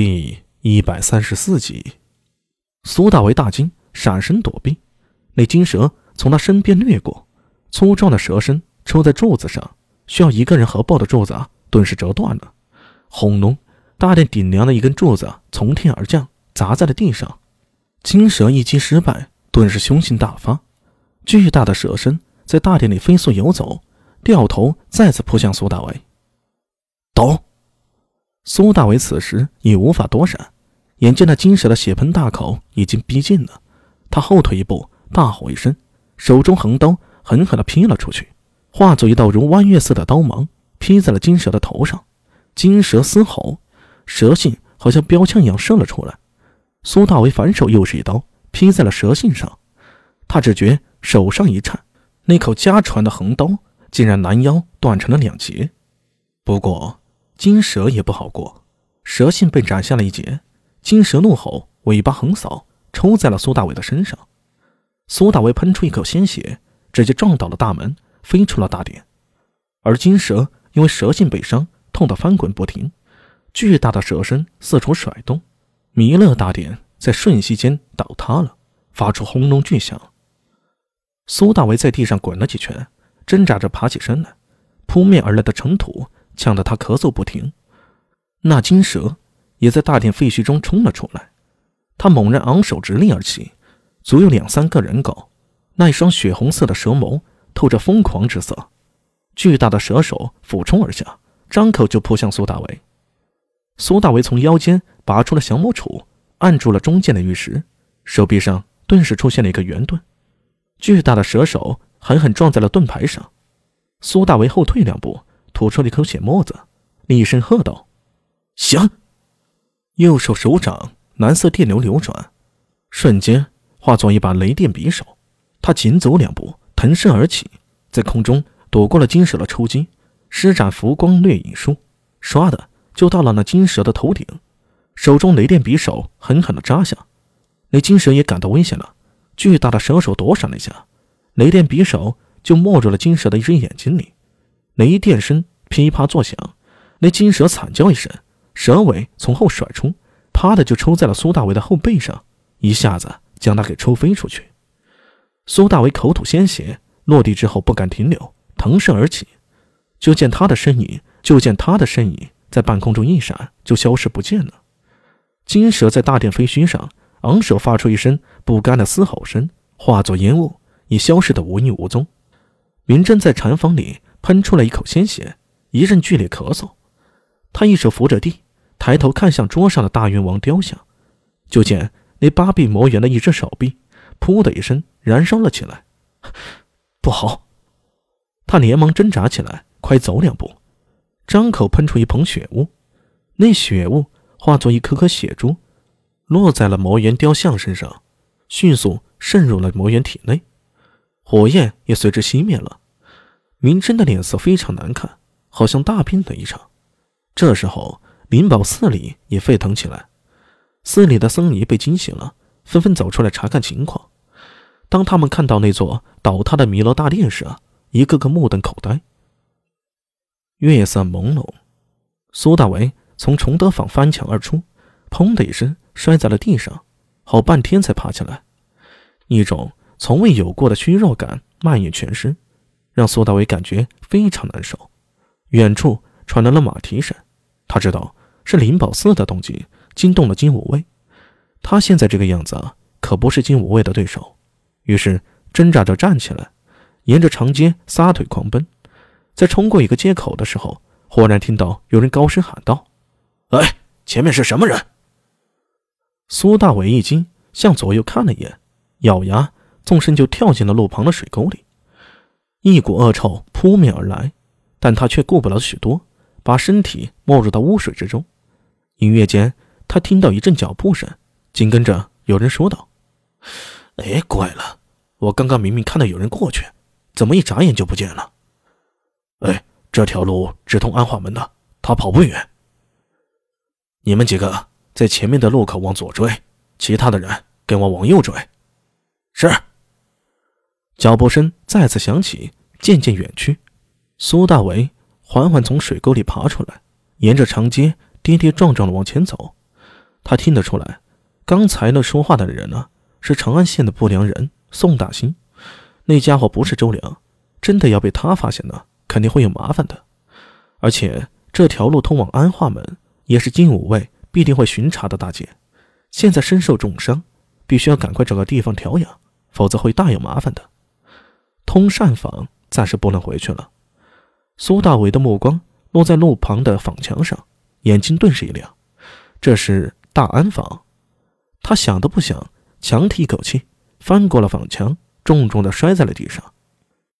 第一百三十四集，苏大为大惊，闪身躲避。那金蛇从他身边掠过，粗壮的蛇身抽在柱子上，需要一个人合抱的柱子啊，顿时折断了。轰隆！大殿顶梁的一根柱子从天而降，砸在了地上。金蛇一击失败，顿时凶性大发，巨大的蛇身在大殿里飞速游走，掉头再次扑向苏大为。抖！苏大为此时已无法躲闪，眼见那金蛇的血盆大口已经逼近了，他后退一步，大吼一声，手中横刀狠狠地劈了出去，化作一道如弯月似的刀芒，劈在了金蛇的头上。金蛇嘶吼，蛇信好像标枪一样射了出来。苏大为反手又是一刀劈在了蛇信上，他只觉手上一颤，那口家传的横刀竟然拦腰断成了两截。不过，金蛇也不好过，蛇信被斩下了一截，金蛇怒吼，尾巴横扫，抽在了苏大伟的身上。苏大伟喷出一口鲜血，直接撞倒了大门，飞出了大殿。而金蛇因为蛇信被伤，痛得翻滚不停，巨大的蛇身四处甩动，弥勒大殿在瞬息间倒塌了，发出轰隆巨响。苏大伟在地上滚了几圈，挣扎着爬起身来，扑面而来的尘土。呛得他咳嗽不停，那金蛇也在大殿废墟中冲了出来。他猛然昂首直立而起，足有两三个人高。那一双血红色的蛇眸透着疯狂之色，巨大的蛇手俯冲而下，张口就扑向苏大为。苏大为从腰间拔出了降魔杵，按住了中间的玉石，手臂上顿时出现了一个圆盾。巨大的蛇手狠狠撞在了盾牌上，苏大为后退两步。吐出了一口血沫子，厉声喝道：“行！”右手手掌蓝色电流流转，瞬间化作一把雷电匕首。他紧走两步，腾身而起，在空中躲过了金蛇的抽击，施展浮光掠影术，唰的就到了那金蛇的头顶。手中雷电匕首狠狠地扎下，那金蛇也感到危险了，巨大的蛇手躲闪了一下，雷电匕首就没入了金蛇的一只眼睛里。雷电声噼啪作响，那金蛇惨叫一声，蛇尾从后甩出，啪的就抽在了苏大伟的后背上，一下子将他给抽飞出去。苏大为口吐鲜血，落地之后不敢停留，腾身而起，就见他的身影，就见他的身影在半空中一闪，就消失不见了。金蛇在大殿废墟上昂首发出一声不甘的嘶吼声，化作烟雾，已消失得无影无踪。云真在禅房里。喷出了一口鲜血，一阵剧烈咳嗽。他一手扶着地，抬头看向桌上的大元王雕像，就见那八臂魔猿的一只手臂，噗的一声燃烧了起来。不好！他连忙挣扎起来，快走两步，张口喷出一捧血雾。那血雾化作一颗颗血珠，落在了魔猿雕像身上，迅速渗入了魔猿体内，火焰也随之熄灭了。明真的脸色非常难看，好像大病了一场。这时候，灵宝寺里也沸腾起来，寺里的僧尼被惊醒了，纷纷走出来查看情况。当他们看到那座倒塌的弥勒大殿时，一个个目瞪口呆。月色朦胧，苏大为从崇德坊翻墙而出，砰的一声摔在了地上，好半天才爬起来。一种从未有过的虚弱感蔓延全身。让苏大伟感觉非常难受。远处传来了马蹄声，他知道是灵宝寺的动静惊动了金武卫。他现在这个样子啊，可不是金武卫的对手。于是挣扎着站起来，沿着长街撒腿狂奔。在冲过一个街口的时候，忽然听到有人高声喊道：“哎，前面是什么人？”苏大伟一惊，向左右看了一眼，咬牙纵身就跳进了路旁的水沟里。一股恶臭扑面而来，但他却顾不了许多，把身体没入到污水之中。隐约间，他听到一阵脚步声，紧跟着有人说道：“哎，怪了，我刚刚明明看到有人过去，怎么一眨眼就不见了？哎，这条路直通安化门的，他跑不远。你们几个在前面的路口往左追，其他的人跟我往右追。”是。脚步声再次响起，渐渐远去。苏大为缓缓从水沟里爬出来，沿着长街跌跌撞撞的往前走。他听得出来，刚才那说话的人呢，是长安县的不良人宋大兴。那家伙不是周良，真的要被他发现了，肯定会有麻烦的。而且这条路通往安化门，也是金吾卫必定会巡查的大街。现在身受重伤，必须要赶快找个地方调养，否则会大有麻烦的。通善坊暂时不能回去了。苏大伟的目光落在路旁的坊墙上，眼睛顿时一亮。这是大安坊。他想都不想，强提一口气，翻过了坊墙，重重的摔在了地上。